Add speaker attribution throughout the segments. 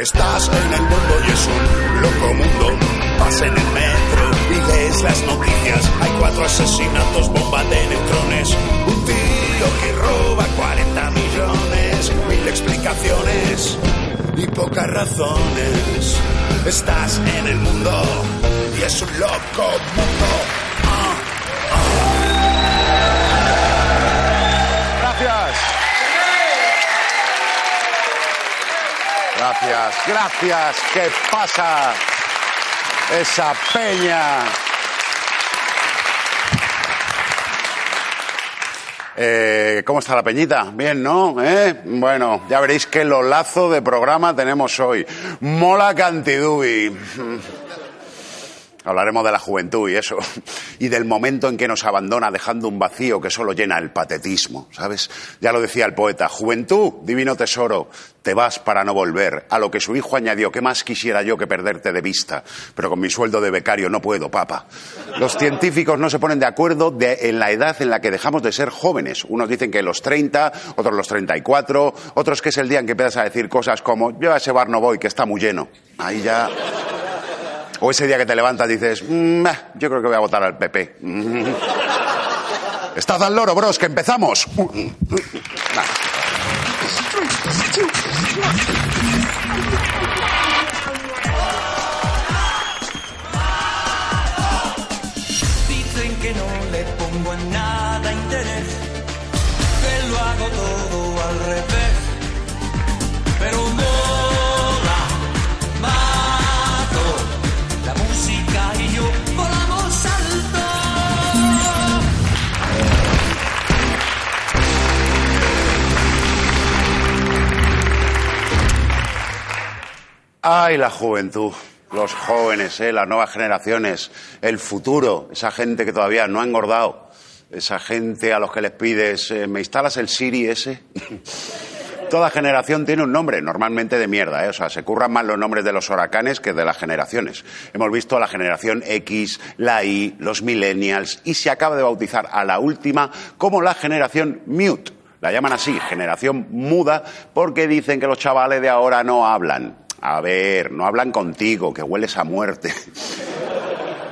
Speaker 1: Estás en el mundo y es un loco mundo. Vas en el metro y lees las noticias. Hay cuatro asesinatos, bomba de neutrones. Un tío que roba 40 millones. Mil explicaciones y pocas razones. Estás en el mundo y es un loco mundo.
Speaker 2: Gracias, gracias. ¿Qué pasa? Esa peña. Eh, ¿Cómo está la peñita? Bien, ¿no? ¿Eh? Bueno, ya veréis qué lolazo de programa tenemos hoy. Mola Cantidubi. Hablaremos de la juventud y eso. Y del momento en que nos abandona dejando un vacío que solo llena el patetismo, ¿sabes? Ya lo decía el poeta. Juventud, divino tesoro, te vas para no volver. A lo que su hijo añadió, ¿qué más quisiera yo que perderte de vista? Pero con mi sueldo de becario no puedo, papa. Los científicos no se ponen de acuerdo en la edad en la que dejamos de ser jóvenes. Unos dicen que los 30, otros los 34, otros que es el día en que empiezas a decir cosas como, yo a ese bar no voy, que está muy lleno. Ahí ya... O ese día que te levantas dices, "Mm, bah, yo creo que voy a votar al PP. Estad al loro, bros, que empezamos. Nah. Ay, la juventud, los jóvenes, ¿eh? las nuevas generaciones, el futuro, esa gente que todavía no ha engordado, esa gente a los que les pides, eh, ¿me instalas el Siri ese? Toda generación tiene un nombre, normalmente de mierda, ¿eh? o sea, se curran más los nombres de los huracanes que de las generaciones. Hemos visto la generación X, la Y, los millennials, y se acaba de bautizar a la última como la generación Mute. La llaman así, generación muda, porque dicen que los chavales de ahora no hablan. A ver, no hablan contigo, que hueles a muerte.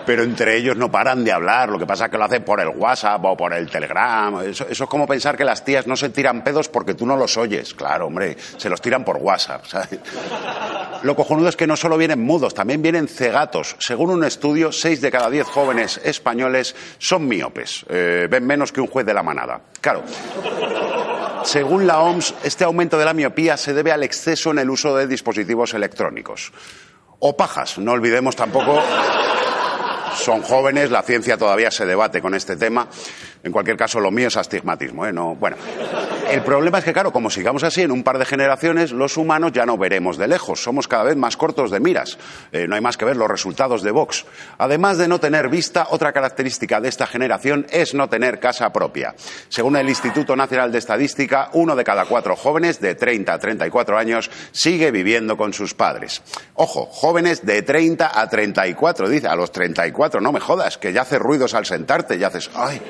Speaker 2: Pero entre ellos no paran de hablar. Lo que pasa es que lo hacen por el WhatsApp o por el Telegram. Eso, es como pensar que las tías no se tiran pedos porque tú no los oyes. Claro, hombre, se los tiran por WhatsApp. ¿sabes? Lo cojonudo es que no solo vienen mudos, también vienen cegatos. Según un estudio, seis de cada diez jóvenes españoles son miopes. Eh, ven menos que un juez de la manada. Claro. Según la OMS, este aumento de la miopía se debe al exceso en el uso de dispositivos electrónicos. O pajas, no olvidemos tampoco son jóvenes, la ciencia todavía se debate con este tema. En cualquier caso, lo mío es astigmatismo, ¿eh? No, bueno. El problema es que, claro, como sigamos así, en un par de generaciones, los humanos ya no veremos de lejos. Somos cada vez más cortos de miras. Eh, no hay más que ver los resultados de Vox. Además de no tener vista, otra característica de esta generación es no tener casa propia. Según el Instituto Nacional de Estadística, uno de cada cuatro jóvenes de 30 a 34 años sigue viviendo con sus padres. Ojo, jóvenes de 30 a 34, dice, a los 34, no me jodas, que ya haces ruidos al sentarte, ya haces, ay.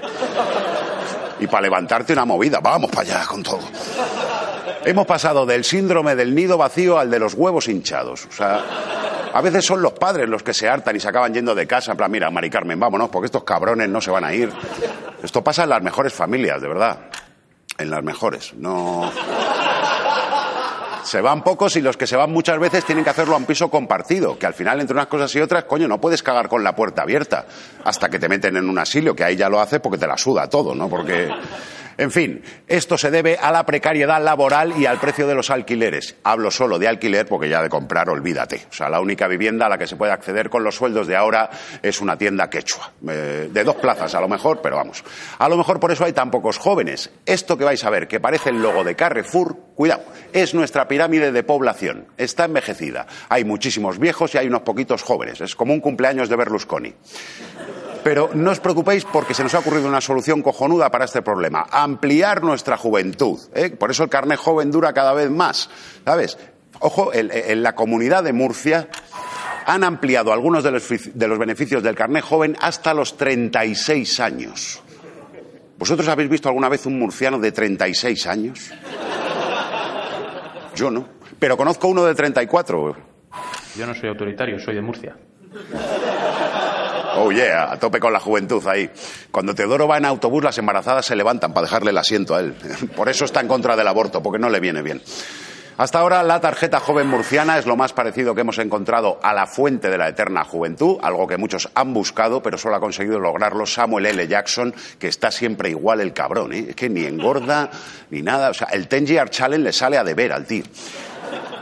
Speaker 2: Y para levantarte una movida, vamos para allá con todo. Hemos pasado del síndrome del nido vacío al de los huevos hinchados. O sea, a veces son los padres los que se hartan y se acaban yendo de casa. En plan, mira, Mari Carmen, vámonos, porque estos cabrones no se van a ir. Esto pasa en las mejores familias, de verdad. En las mejores. No. Se van pocos y los que se van muchas veces tienen que hacerlo a un piso compartido, que al final entre unas cosas y otras, coño, no puedes cagar con la puerta abierta hasta que te meten en un asilo, que ahí ya lo hace porque te la suda todo, ¿no? Porque En fin, esto se debe a la precariedad laboral y al precio de los alquileres. Hablo solo de alquiler porque ya de comprar, olvídate. O sea, la única vivienda a la que se puede acceder con los sueldos de ahora es una tienda quechua. Eh, de dos plazas a lo mejor, pero vamos. A lo mejor por eso hay tan pocos jóvenes. Esto que vais a ver, que parece el logo de Carrefour, cuidado, es nuestra pirámide de población. Está envejecida. Hay muchísimos viejos y hay unos poquitos jóvenes. Es como un cumpleaños de Berlusconi. Pero no os preocupéis porque se nos ha ocurrido una solución cojonuda para este problema. Ampliar nuestra juventud. ¿eh? Por eso el carnet joven dura cada vez más. ¿Sabes? Ojo, en, la comunidad de Murcia han ampliado algunos de los, de los beneficios del carnet joven hasta los 36 años. ¿Vosotros habéis visto alguna vez un murciano de 36 años? Yo no. Pero conozco uno de 34.
Speaker 3: Yo no soy autoritario, soy de Murcia.
Speaker 2: Oh yeah, a tope con la juventud ahí. Cuando Teodoro va en autobús, las embarazadas se levantan para dejarle el asiento a él. Por eso está en contra del aborto, porque no le viene bien. Hasta ahora la tarjeta joven murciana es lo más parecido que hemos encontrado a la fuente de la eterna juventud, algo que muchos han buscado, pero solo ha conseguido lograrlo Samuel L. Jackson, que está siempre igual el cabrón, ¿eh? es que ni engorda ni nada, o sea, el Tenji Art Challenge le sale a deber al tío.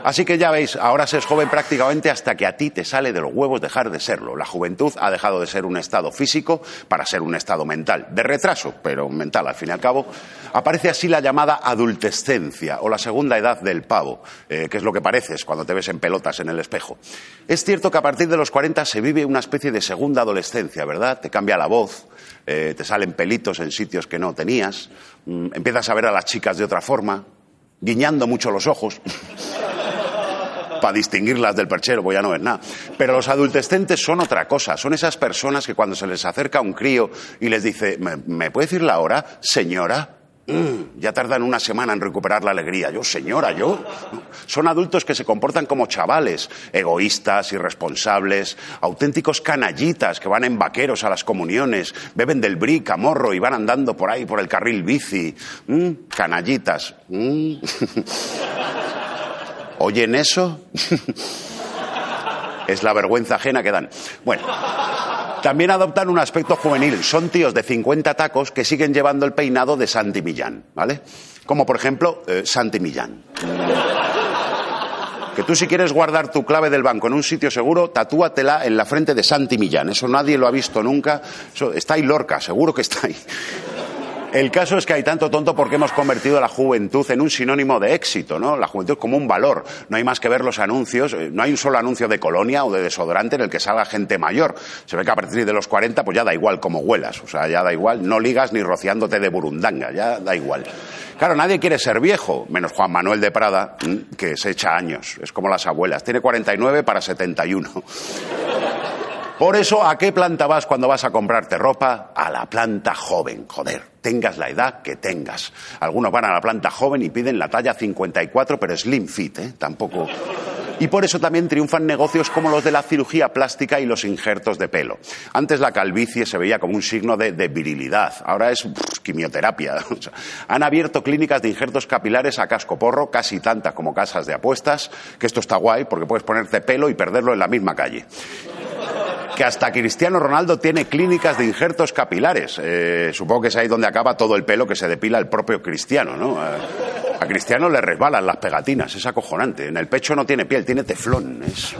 Speaker 2: Así que ya veis, ahora se es joven prácticamente hasta que a ti te sale de los huevos dejar de serlo. La juventud ha dejado de ser un estado físico para ser un estado mental. De retraso, pero mental al fin y al cabo. Aparece así la llamada adultescencia o la segunda edad del pavo, eh, que es lo que pareces cuando te ves en pelotas en el espejo. Es cierto que a partir de los 40 se vive una especie de segunda adolescencia, ¿verdad? Te cambia la voz, eh, te salen pelitos en sitios que no tenías, mm, empiezas a ver a las chicas de otra forma, guiñando mucho los ojos. para distinguirlas del perchero, pues ya no es nada. Pero los adultescentes son otra cosa, son esas personas que cuando se les acerca un crío y les dice, ¿me, ¿me puede decir la hora, señora? Mm, ya tardan una semana en recuperar la alegría. Yo, señora, yo. Son adultos que se comportan como chavales, egoístas, irresponsables, auténticos canallitas que van en vaqueros a las comuniones, beben del bric a morro y van andando por ahí por el carril bici. Mm, canallitas. Mm. ¿Oyen eso? es la vergüenza ajena que dan. Bueno, también adoptan un aspecto juvenil. Son tíos de 50 tacos que siguen llevando el peinado de Santi Millán, ¿vale? Como por ejemplo eh, Santi Millán. Que tú si quieres guardar tu clave del banco en un sitio seguro, tatúatela en la frente de Santi Millán. Eso nadie lo ha visto nunca. Eso, está ahí Lorca, seguro que está ahí. El caso es que hay tanto tonto porque hemos convertido la juventud en un sinónimo de éxito, ¿no? La juventud como un valor. No hay más que ver los anuncios. eh, No hay un solo anuncio de colonia o de desodorante en el que salga gente mayor. Se ve que a partir de los 40 pues ya da igual cómo huelas. O sea, ya da igual. No ligas ni rociándote de burundanga. Ya da igual. Claro, nadie quiere ser viejo, menos Juan Manuel de Prada, que se echa años. Es como las abuelas. Tiene 49 para 71. Por eso, ¿a qué planta vas cuando vas a comprarte ropa? A la planta joven, joder, tengas la edad que tengas. Algunos van a la planta joven y piden la talla 54, pero slim fit, ¿eh? Tampoco. Y por eso también triunfan negocios como los de la cirugía plástica y los injertos de pelo. Antes la calvicie se veía como un signo de, virilidad, ahora es quimioterapia. Han abierto clínicas de injertos capilares a cascoporro, casi tantas como casas de apuestas, que esto está guay porque puedes ponerte pelo y perderlo en la misma calle que hasta Cristiano Ronaldo tiene clínicas de injertos capilares. Eh, supongo que es ahí donde acaba todo el pelo que se depila el propio Cristiano, ¿no? A, Cristiano le resbalan las pegatinas, es acojonante. En el pecho no tiene piel, tiene teflón. Es...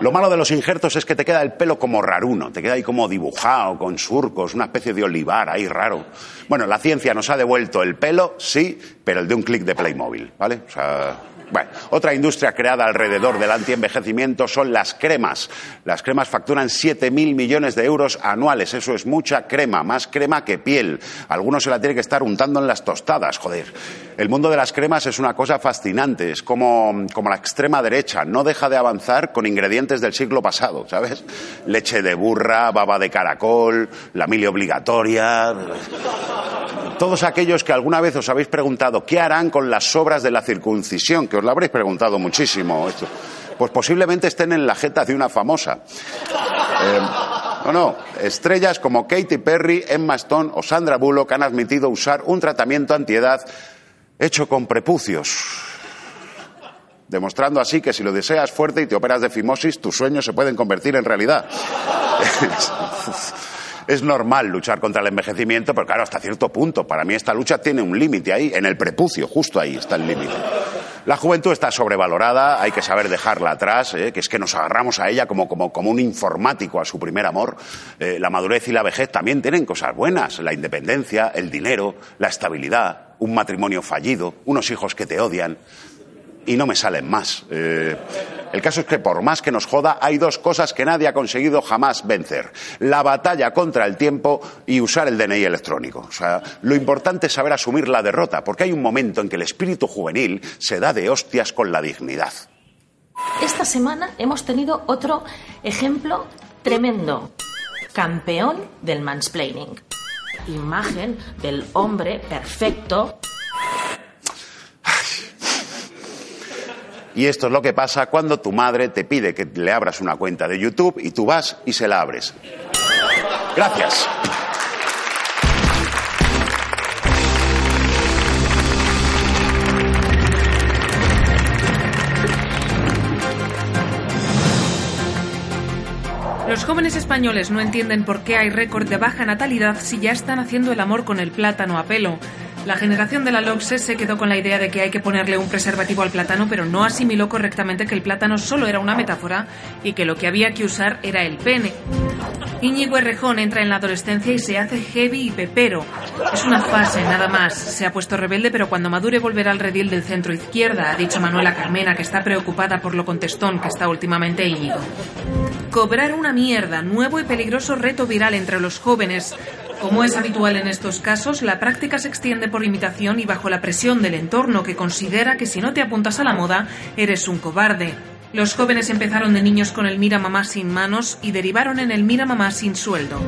Speaker 2: Lo malo de los injertos es que te queda el pelo como raruno, te queda ahí como dibujado, con surcos, una especie de olivar ahí raro. Bueno, la ciencia nos ha devuelto el pelo, sí, pero el de un clic de Playmobil, ¿vale? O sea, bueno, otra industria creada alrededor del antienvejecimiento son las cremas. Las cremas facturan 7.000 millones de euros anuales. Eso es mucha crema, más crema que piel. Algunos se la tiene que estar untando en las tostadas, joder. El mundo de las cremas es una cosa fascinante. Es como, como la extrema derecha. No deja de avanzar con ingredientes del siglo pasado, ¿sabes? Leche de burra, baba de caracol, la mili obligatoria. Todos aquellos que alguna vez os habéis preguntado qué harán con las sobras de la circuncisión, que os lo habréis preguntado muchísimo. Pues posiblemente estén en la jeta de una famosa. Eh, no, no. Estrellas como Katy Perry, Emma Stone o Sandra Bullock han admitido usar un tratamiento antiedad hecho con prepucios. Demostrando así que si lo deseas fuerte y te operas de fimosis, tus sueños se pueden convertir en realidad. Es normal luchar contra el envejecimiento, pero claro, hasta cierto punto. Para mí esta lucha tiene un límite ahí, en el prepucio, justo ahí está el límite. La juventud está sobrevalorada, hay que saber dejarla atrás, ¿eh? que es que nos agarramos a ella como, como, como un informático a su primer amor. Eh, la madurez y la vejez también tienen cosas buenas, la independencia, el dinero, la estabilidad, un matrimonio fallido, unos hijos que te odian y no me salen más. Eh, el caso es que por más que nos joda, hay dos cosas que nadie ha conseguido jamás vencer. La batalla contra el tiempo y usar el DNI electrónico. O sea, lo importante es saber asumir la derrota, porque hay un momento en que el espíritu juvenil se da de hostias con la dignidad.
Speaker 4: Esta semana hemos tenido otro ejemplo tremendo. Campeón del mansplaining. Imagen del hombre perfecto
Speaker 2: Y esto es lo que pasa cuando tu madre te pide que le abras una cuenta de YouTube y tú vas y se la abres. Gracias.
Speaker 5: Los jóvenes españoles no entienden por qué hay récord de baja natalidad si ya están haciendo el amor con el plátano a pelo. La generación de la LOXE se quedó con la idea de que hay que ponerle un preservativo al plátano, pero no asimiló correctamente que el plátano solo era una metáfora y que lo que había que usar era el pene. Íñigo Errejón entra en la adolescencia y se hace heavy y pepero. Es una fase, nada más. Se ha puesto rebelde, pero cuando madure volverá al redil del centro izquierda, ha dicho Manuela Carmena, que está preocupada por lo contestón que está últimamente Íñigo. Cobrar una mierda, nuevo y peligroso reto viral entre los jóvenes. Como es habitual en estos casos, la práctica se extiende por imitación y bajo la presión del entorno que considera que si no te apuntas a la moda, eres un cobarde. Los jóvenes empezaron de niños con el mira mamá sin manos y derivaron en el mira mamá sin sueldo.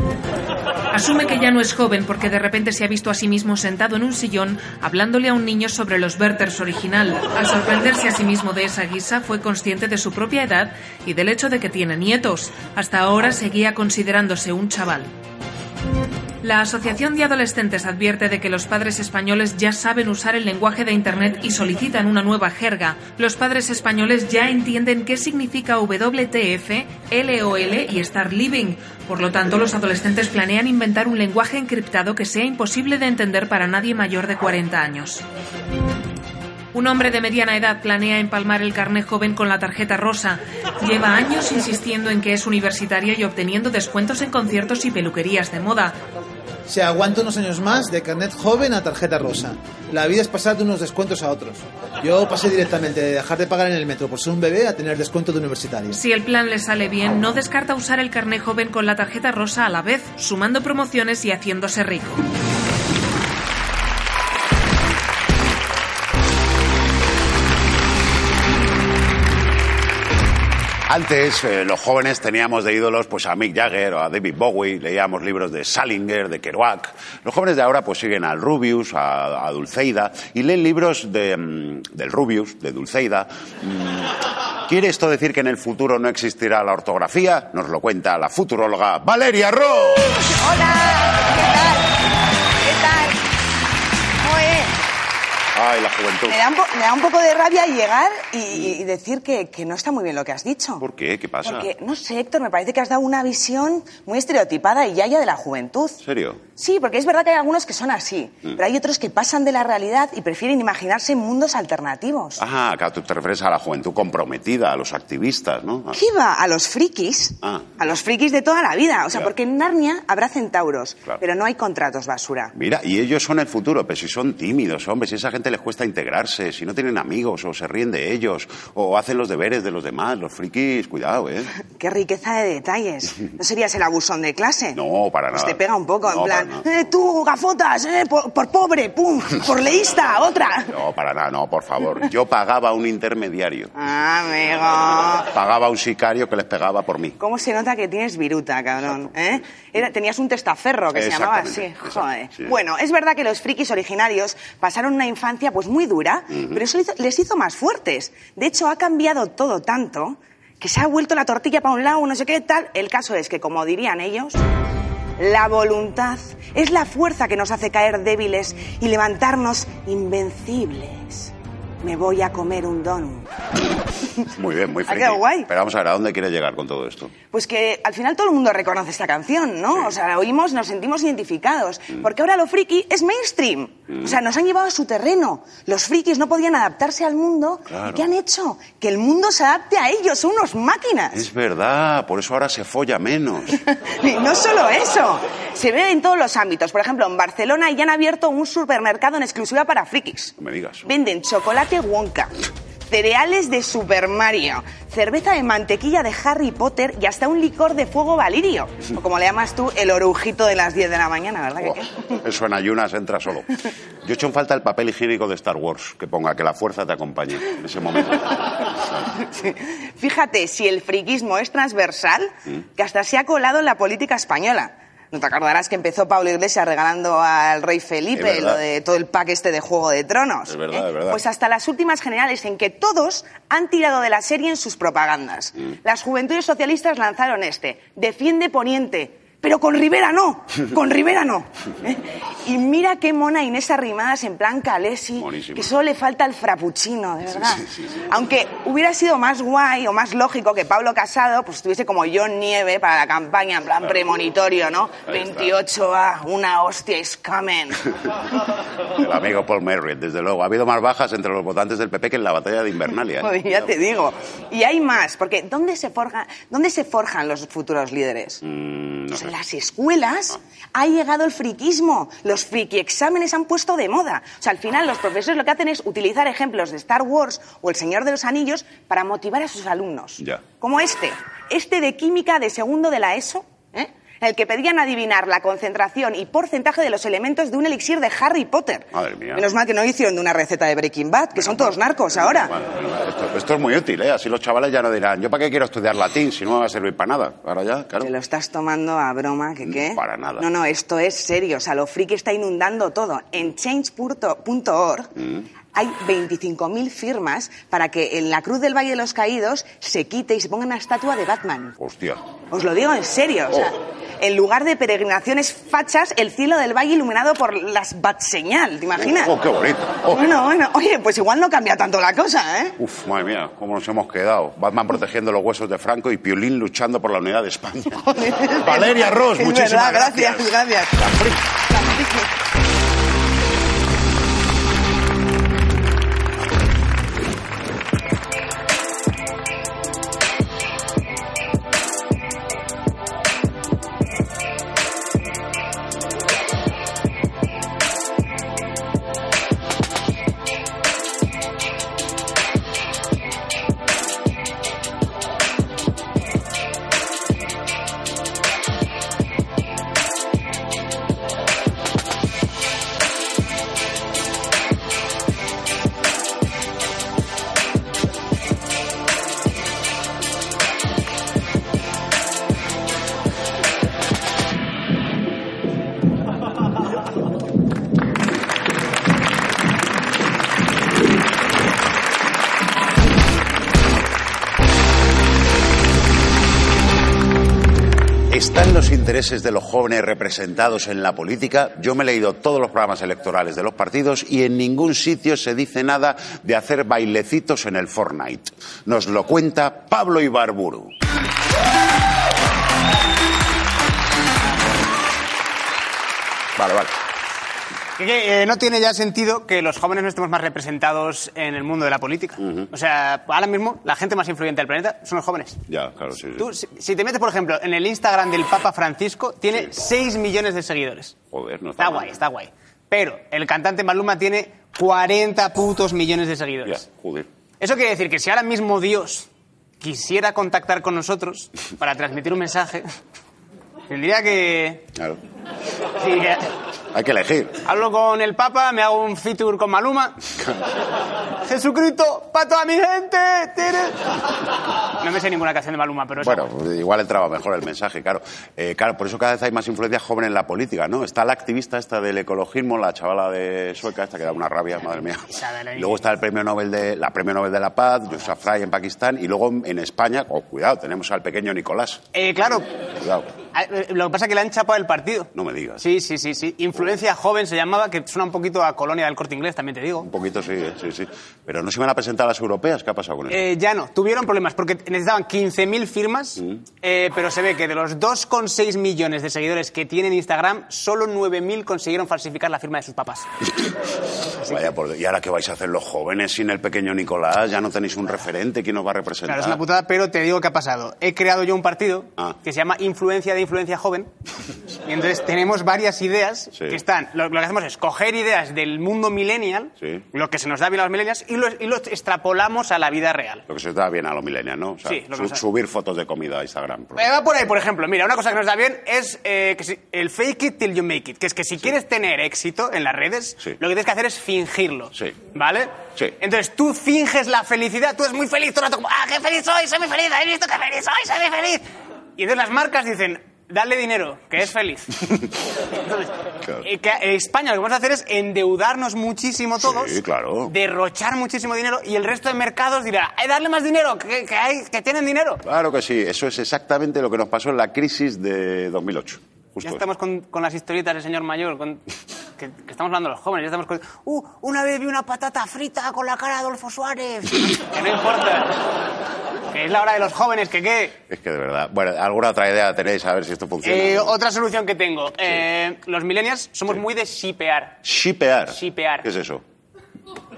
Speaker 5: Asume que ya no es joven porque de repente se ha visto a sí mismo sentado en un sillón hablándole a un niño sobre los Werthers original. Al sorprenderse a sí mismo de esa guisa, fue consciente de su propia edad y del hecho de que tiene nietos. Hasta ahora seguía considerándose un chaval. La Asociación de Adolescentes advierte de que los padres españoles ya saben usar el lenguaje de Internet y solicitan una nueva jerga. Los padres españoles ya entienden qué significa WTF, LOL y Star Living. Por lo tanto, los adolescentes planean inventar un lenguaje encriptado que sea imposible de entender para nadie mayor de 40 años. Un hombre de mediana edad planea empalmar el carné joven con la tarjeta rosa. Lleva años insistiendo en que es universitaria y obteniendo descuentos en conciertos y peluquerías de moda.
Speaker 6: Se aguanta unos años más de carnet joven a tarjeta rosa. La vida es pasar de unos descuentos a otros. Yo pasé directamente de dejar de pagar en el metro por ser un bebé a tener descuento de universitario.
Speaker 5: Si el plan le sale bien, no descarta usar el carné joven con la tarjeta rosa a la vez, sumando promociones y haciéndose rico.
Speaker 2: Antes, eh, los jóvenes teníamos de ídolos pues, a Mick Jagger o a David Bowie, leíamos libros de Salinger, de Kerouac. Los jóvenes de ahora pues, siguen al Rubius, a, a Dulceida, y leen libros de, mm, del Rubius, de Dulceida. Mm, ¿Quiere esto decir que en el futuro no existirá la ortografía? Nos lo cuenta la futuróloga Valeria Ross.
Speaker 7: Hola, ¿qué tal? ¿Qué tal? ¿Cómo es?
Speaker 2: Ay, la juventud.
Speaker 7: Me da un, po- me da un poco de rabia llegar y, y decir que, que no está muy bien lo que has dicho.
Speaker 2: ¿Por qué? ¿Qué pasa?
Speaker 7: Porque, no sé, Héctor, me parece que has dado una visión muy estereotipada y yaya de la juventud.
Speaker 2: ¿En serio?
Speaker 7: Sí, porque es verdad que hay algunos que son así,
Speaker 2: Mm.
Speaker 7: pero hay otros que pasan de la realidad y prefieren imaginarse mundos alternativos.
Speaker 2: Ah, claro, tú te refieres a la juventud comprometida, a los activistas, ¿no? Ah,
Speaker 7: ¿Qué va? A los frikis.
Speaker 2: Ah.
Speaker 7: A los frikis de toda la vida. O sea,
Speaker 2: Ya.
Speaker 7: porque en Narnia habrá centauros,
Speaker 2: Claro.
Speaker 7: pero no hay contratos basura.
Speaker 2: Mira, y ellos son el futuro, pero si son tímidos, hombre, si a esa gente les cuesta integrarse, si no tienen amigos, o se ríen de ellos, o hacen los deberes de los demás, los frikis, cuidado, ¿eh?
Speaker 7: Qué riqueza de detalles. ¿No serías el abusón de clase?
Speaker 2: No, para
Speaker 7: Pues
Speaker 2: nada.
Speaker 7: te pega un poco,
Speaker 2: No,
Speaker 7: en plan, eh, tú, gafotas, eh, por, por pobre, pum, por leísta, otra.
Speaker 2: No, para nada, no, por favor. Yo pagaba a un intermediario.
Speaker 7: Ah, amigo.
Speaker 2: Pagaba a un sicario que les pegaba por mí.
Speaker 7: ¿Cómo se nota que tienes viruta, cabrón? ¿eh? Era- tenías un testaferro que se llamaba así. Joder.
Speaker 2: sí.
Speaker 7: Bueno, es verdad que los frikis originarios pasaron una infancia pues muy dura, pero eso les hizo más fuertes. De hecho, ha cambiado todo tanto que se ha vuelto la tortilla para un lado, no sé qué tal. El caso es que, como dirían ellos, la voluntad es la fuerza que nos hace caer débiles y levantarnos invencibles. Me voy a comer un donut.
Speaker 2: Muy bien, muy
Speaker 7: ¿Ha
Speaker 2: friki.
Speaker 7: quedado guay?
Speaker 2: Pero vamos a ver, ¿a dónde quieres llegar con todo esto?
Speaker 7: Pues que al final todo el mundo reconoce esta canción, ¿no? O sea, la oímos, nos sentimos identificados. Porque ahora lo friki es mainstream. O sea, nos han llevado a su terreno. Los frikis no podían adaptarse al mundo.
Speaker 2: Claro.
Speaker 7: ¿Y qué han hecho? Que el mundo se adapte a ellos. Son unos máquinas.
Speaker 2: Es verdad, por eso ahora se folla menos.
Speaker 7: Y no solo eso, se ve en todos los ámbitos. Por ejemplo, en Barcelona ya han abierto un supermercado en exclusiva para frikis.
Speaker 2: No me digas.
Speaker 7: Venden chocolate Wonka, cereales de Super Mario, cerveza de mantequilla de Harry Potter y hasta un licor de fuego valirio. O como le llamas tú, el orujito de las 10 de la mañana, ¿verdad?
Speaker 2: Eso en ayunas entra solo. Yo he hecho en falta el papel higiénico de Star Wars, que ponga que la fuerza te acompañe en ese momento.
Speaker 7: Sí. Fíjate, si el friquismo es transversal, que hasta se ha colado en la política española. No te acordarás que empezó Pablo Iglesias regalando al rey Felipe lo de todo el pack este de Juego de Tronos.
Speaker 2: Es verdad, es verdad.
Speaker 7: Pues hasta las últimas generales en que todos han tirado de la serie en sus propagandas.
Speaker 2: Mm.
Speaker 7: Las juventudes socialistas lanzaron este, defiende Poniente. Pero con Rivera no, con Rivera no. ¿eh? Y mira qué mona Inés Arrimadas en plan Calesi, que solo le falta el frappuccino, de verdad.
Speaker 2: sí, sí, sí.
Speaker 7: Aunque hubiera sido más guay o más lógico que Pablo Casado pues estuviese como John Nieve para la campaña, en plan premonitorio, ¿no?
Speaker 2: Ahí está.
Speaker 7: 28A, una hostia is coming.
Speaker 2: El amigo Paul Merritt, desde luego. Ha habido más bajas entre los votantes del PP que en la batalla de Invernalia. ¿eh?
Speaker 7: Ya te digo. Y hay más, porque ¿dónde se, forja, ¿dónde se forjan los futuros líderes?
Speaker 2: Mm, no sé.
Speaker 7: En las escuelas ha llegado el friquismo. Los friki exámenes han puesto de moda. O sea, al final los profesores lo que hacen es utilizar ejemplos de Star Wars o El Señor de los Anillos para motivar a sus alumnos.
Speaker 2: Ya.
Speaker 7: Como este. Este de química de segundo de la ESO. En el que pedían adivinar la concentración y porcentaje de los elementos de un elixir de Harry Potter.
Speaker 2: Madre mía.
Speaker 7: Menos mal que no hicieron de una receta de Breaking Bad, que son todos narcos ahora.
Speaker 2: Bueno, bueno, esto, esto es muy útil, ¿eh? Así los chavales ya no dirán, ¿yo para qué quiero estudiar latín si no me va a servir para nada? Ahora ya, claro.
Speaker 7: Te lo estás tomando a broma, ¿que qué?
Speaker 2: Para nada.
Speaker 7: No, no, esto es serio. O sea, lo friki está inundando todo. En change.org
Speaker 2: Mm.
Speaker 7: hay 25.000 firmas para que en la Cruz del Valle de los Caídos se quite y se ponga una estatua de Batman.
Speaker 2: Hostia.
Speaker 7: Os lo digo en serio. O sea, en lugar de peregrinaciones fachas, el cielo del valle iluminado por las bat señal. ¿Te imaginas?
Speaker 2: Oh, qué bonito. Oh.
Speaker 7: Bueno, bueno. Oye, pues igual no cambia tanto la cosa, ¿eh?
Speaker 2: Uf, madre mía, cómo nos hemos quedado. Batman protegiendo los huesos de Franco y Piolín luchando por la unidad de España. Valeria Ross,
Speaker 7: Es
Speaker 2: muchísimas
Speaker 7: verdad,
Speaker 2: gracias.
Speaker 7: gracias. gracias.
Speaker 2: ¿Están los intereses de los jóvenes representados en la política? Yo me he leído todos los programas electorales de los partidos y en ningún sitio se dice nada de hacer bailecitos en el Fortnite. Nos lo cuenta Pablo Ibarburu. Vale, vale.
Speaker 8: Que, eh, no tiene ya sentido que los jóvenes no estemos más representados en el mundo de la política. O sea, ahora mismo la gente más influyente del planeta son los jóvenes.
Speaker 2: Ya, claro, sí. sí.
Speaker 8: Tú, si, si te metes, por ejemplo, en el Instagram del Papa Francisco, tiene 6 millones de seguidores.
Speaker 2: Joder, no está,
Speaker 8: Está
Speaker 2: mal.
Speaker 8: guay, está guay. Pero el cantante Maluma tiene 40 putos millones de
Speaker 2: Ya,
Speaker 8: seguidores.
Speaker 2: joder.
Speaker 8: Eso quiere decir que si ahora mismo Dios quisiera contactar con nosotros para transmitir un mensaje, tendría que...
Speaker 2: Claro.
Speaker 8: sí, que-
Speaker 2: Hay que elegir.
Speaker 8: Hablo con el Papa, me hago un feature con Maluma. Jesucristo, para toda mi gente. No me sé ninguna canción de Maluma, pero.
Speaker 2: Bueno, igual entraba mejor el mensaje, claro. Eh, claro, por eso cada vez hay más influencia joven en la política, ¿no? Está la activista esta del ecologismo, la chavala de sueca, esta que da una rabia, madre mía. Y luego está el premio Nobel de, la premio Nobel de la Paz, Yousafzai en Pakistán, y luego en España, oh, cuidado, tenemos al pequeño Nicolás.
Speaker 8: Eh, claro,
Speaker 2: Cuidado.
Speaker 8: Ah, eh, Lo que pasa es que le han chapado el partido.
Speaker 2: No me digas.
Speaker 8: Sí, sí, sí, sí. Influencia joven se llamaba, que suena un poquito a colonia del corte inglés, también te digo.
Speaker 2: Un poquito sí, eh, sí, sí. Pero no se iban a presentar las europeas. ¿Qué ha pasado con eso?
Speaker 8: Eh, ya no, tuvieron problemas porque necesitaban 15.000 firmas,
Speaker 2: Mm.
Speaker 8: eh, pero se ve que de los 2,6 millones de seguidores que tienen Instagram, solo 9.000 consiguieron falsificar la firma de sus papás.
Speaker 2: Vaya por... ¿Y ahora qué vais a hacer los jóvenes sin el pequeño Nicolás? Ya no tenéis un referente. ¿Quién nos va a representar?
Speaker 8: Claro, es una putada, pero te digo qué ha pasado. He creado yo un partido
Speaker 2: Ah.
Speaker 8: que se llama Influencia de Influencia Joven. Y entonces tenemos varias ideas
Speaker 2: Sí.
Speaker 8: Que están. Lo, lo que hacemos es coger ideas del mundo millennial,
Speaker 2: Sí.
Speaker 8: lo que se nos da bien a los millennials, y lo, y lo extrapolamos a la vida real.
Speaker 2: Lo que se os da bien a los millennials, ¿no? O sea,
Speaker 8: Sí, lo que
Speaker 2: su-
Speaker 8: nos-
Speaker 2: subir fotos de comida a Instagram. por
Speaker 8: Eh, va por ahí, por ejemplo. Mira, una cosa que nos da bien es eh, que si- el fake it till you make it. Que es que si quieres tener éxito en las redes, lo que tienes que hacer es fingirlo.
Speaker 2: Sí.
Speaker 8: ¿Vale?
Speaker 2: Sí.
Speaker 8: Entonces tú finges la felicidad, tú eres muy feliz, todo el rato como, ¡ah, qué feliz soy! ¡Soy muy feliz! ¿Habéis visto qué feliz soy! ¡Soy muy feliz! Y entonces las marcas dicen, dale dinero, que es feliz. Entonces,
Speaker 2: Claro.
Speaker 8: eh, que, eh, España lo que vamos a hacer es endeudarnos muchísimo todos,
Speaker 2: Sí, claro.
Speaker 8: derrochar muchísimo dinero y el resto de mercados dirá, ¡ay, darle más dinero! Que, que hay, que tienen dinero!
Speaker 2: Claro que sí. Eso es exactamente lo que nos pasó en la crisis de 2008. Justo
Speaker 8: Ya estamos con, con las historietas del señor mayor, con- que, que estamos hablando de los jóvenes, ya estamos con... ¡Uh! Una vez vi una patata frita con la cara de Adolfo Suárez. que no importa. Que es la hora de los jóvenes, que qué.
Speaker 2: Es que de verdad. Bueno, ¿alguna otra idea tenéis a ver si esto funciona?
Speaker 8: Eh, otra solución que tengo. Eh, los millennials somos muy de shipear.
Speaker 2: Shipear.
Speaker 8: Shipear.
Speaker 2: ¿Qué es eso?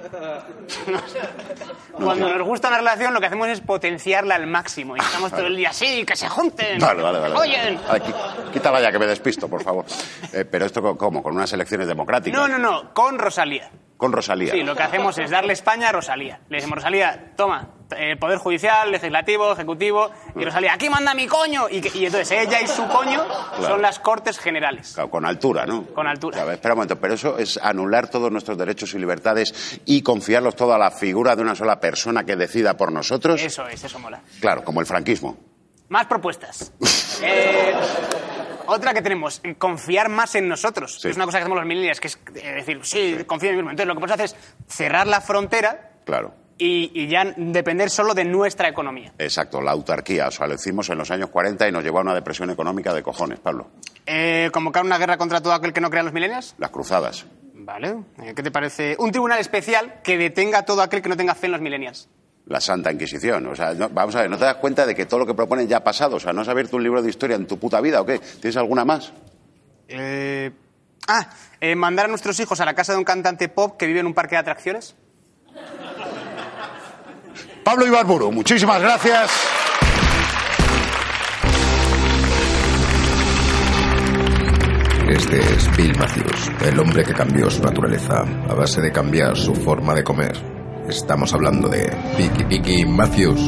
Speaker 8: Cuando nos gusta una relación, lo que hacemos es potenciarla al máximo. Y estamos todo el día así, que se junten.
Speaker 2: Vale, vale, vale.
Speaker 8: Oyen.
Speaker 2: Vale, quítala ya que me despisto, por favor. Eh, pero esto, ¿cómo? ¿Con unas elecciones democráticas?
Speaker 8: No, no, no, con Rosalía.
Speaker 2: Con Rosalía.
Speaker 8: Sí, lo que hacemos es darle España a Rosalía. Le decimos, Rosalía, toma, eh, Poder Judicial, Legislativo, Ejecutivo, y Rosalía, aquí manda mi coño. Y, que- y entonces ella y su coño son las Cortes Generales.
Speaker 2: Claro, con altura, ¿no?
Speaker 8: Con altura.
Speaker 2: Claro, espera un momento, pero eso es anular todos nuestros derechos y libertades y confiarlos todo a la figura de una sola persona que decida por nosotros.
Speaker 8: Eso es, eso mola.
Speaker 2: Claro, como el franquismo.
Speaker 8: Más propuestas. Eh, otra que tenemos, confiar más en nosotros.
Speaker 2: Sí.
Speaker 8: Es una cosa que hacemos los millennials, que es eh, decir, sí, confío en mí mismo. Entonces lo que podemos hacer es cerrar la frontera
Speaker 2: Claro.
Speaker 8: Y, y ya depender solo de nuestra economía.
Speaker 2: Exacto, la autarquía. O sea, lo hicimos en los años 40 y nos llevó a una depresión económica de cojones, Pablo.
Speaker 8: Eh, ¿Convocar una guerra contra todo aquel que no crea en los millennials?
Speaker 2: Las cruzadas.
Speaker 8: Vale. Eh, ¿Qué te parece? Un tribunal especial que detenga a todo aquel que no tenga fe en los millennials.
Speaker 2: La Santa Inquisición. O sea, no- vamos a ver, ¿no te das cuenta de que todo lo que proponen ya ha pasado? O sea, ¿no has abierto un libro de historia en tu puta vida o qué? ¿Tienes alguna más?
Speaker 8: Eh, ah, eh, mandar a nuestros hijos a la casa de un cantante pop que vive en un parque de atracciones.
Speaker 2: Pablo Ibarburu, muchísimas gracias.
Speaker 9: Este es Bill Matthews, el hombre que cambió su naturaleza a base de cambiar su forma de comer. Estamos hablando de Piki Piki Matthews.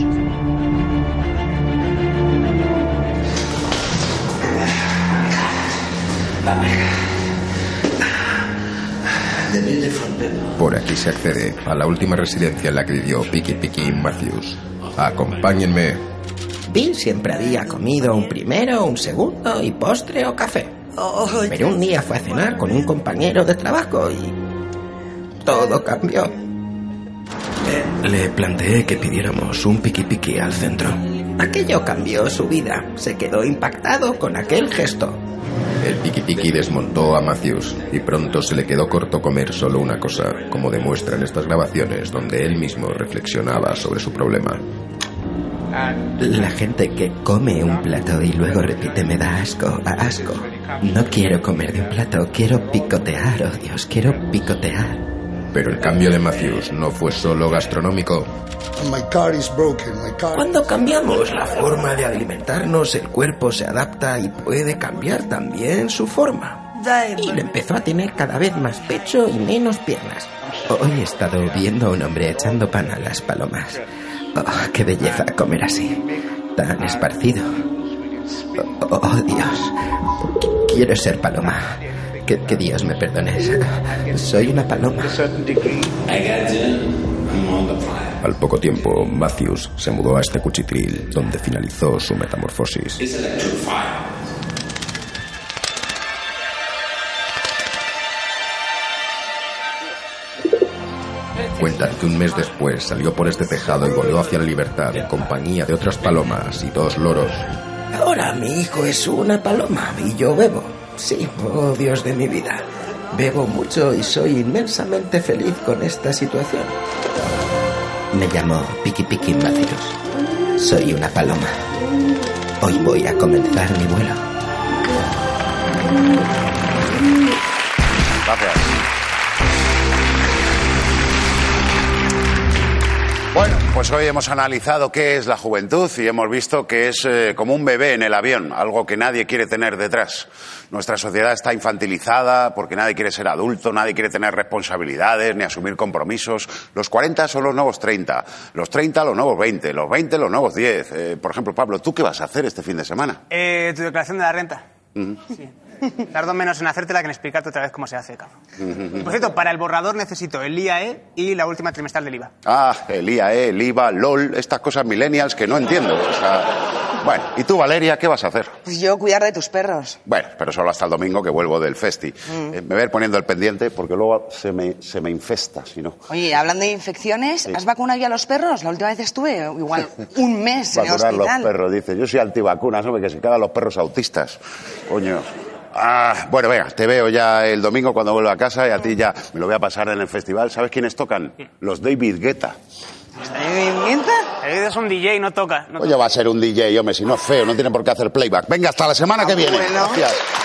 Speaker 9: Por aquí se accede a la última residencia en la que vivió Piki Piki Matthews. Acompáñenme.
Speaker 10: Bill siempre había comido un primero, un segundo y postre o café. Pero un día fue a cenar con un compañero de trabajo y todo cambió.
Speaker 11: Le planteé que pidiéramos un piqui piqui al centro.
Speaker 10: Aquello cambió su vida. Se quedó impactado con aquel gesto.
Speaker 9: El Piki desmontó a Matthews y pronto se le quedó corto comer solo una cosa, como demuestran estas grabaciones donde él mismo reflexionaba sobre su problema.
Speaker 10: La gente que come un plato y luego repite me da asco, asco. No quiero comer de un plato, quiero picotear, oh Dios, quiero picotear.
Speaker 9: Pero el cambio de Matthews no fue solo gastronómico.
Speaker 11: Cuando cambiamos la forma de alimentarnos, el cuerpo se adapta y puede cambiar también su forma.
Speaker 10: Y le empezó a tener cada vez más pecho y menos piernas. Hoy he estado viendo a un hombre echando pan a las palomas. Oh, qué belleza comer así, tan esparcido. Oh, oh, Dios, Qu- quiero ser paloma. Que, que Dios me perdones. Soy una paloma.
Speaker 9: Al poco tiempo, Matthews se mudó a este cuchitril, donde finalizó su metamorfosis. Cuentan que un mes después salió por este tejado y voló hacia la libertad en compañía de otras palomas y dos loros.
Speaker 11: Ahora mi hijo es una paloma y yo bebo. Sí, oh Dios de mi vida. Bebo mucho y soy inmensamente feliz con esta situación.
Speaker 10: Me llamo Piki Piki Matthews. Soy una paloma. Hoy voy a comenzar mi vuelo.
Speaker 2: Gracias. Bueno, pues hoy hemos analizado qué es la juventud y hemos visto que es eh, como un bebé en el avión, algo que nadie quiere tener detrás. Nuestra sociedad está infantilizada porque nadie quiere ser adulto, nadie quiere tener responsabilidades ni asumir compromisos. Los 40 son los nuevos 30, los 30 los nuevos 20, los 20 los nuevos 10. Eh, por ejemplo, Pablo, ¿tú qué vas a hacer este fin de semana?
Speaker 8: Eh, tu declaración de la renta. Sí. Tardo menos en hacértela que en explicarte otra vez cómo se hace, cabrón. Por cierto, para el borrador necesito el IAE y la última trimestral del IVA.
Speaker 2: Ah, el IAE, el IVA, LOL, estas cosas millennials que no entiendo. O sea, bueno, ¿y tú, Valeria, qué vas a hacer?
Speaker 7: Pues yo cuidar de tus perros.
Speaker 2: Bueno, pero solo hasta el domingo que vuelvo del festi.
Speaker 7: Mm.
Speaker 2: Eh, me voy a ir poniendo el pendiente porque luego se me, se me infesta, si no.
Speaker 7: Oye, hablando de infecciones,
Speaker 2: Sí.
Speaker 7: ¿has vacunado ya a los perros? La última vez estuve igual un mes en el
Speaker 2: Vacunar los
Speaker 7: hospital.
Speaker 2: perros, dice. Yo soy antivacunas, hombre, que se quedan los perros autistas. Coño. Ah, bueno, venga, te veo ya el domingo cuando vuelva a casa y a ti ya me lo voy a pasar en el festival. ¿Sabes quiénes tocan? Los David Guetta.
Speaker 8: El es un DJ, no toca. No
Speaker 2: Oye, va a ser un DJ, hombre, si no es feo, no tiene por qué hacer playback. Venga, hasta la semana que viene.
Speaker 8: bueno.
Speaker 2: Gracias.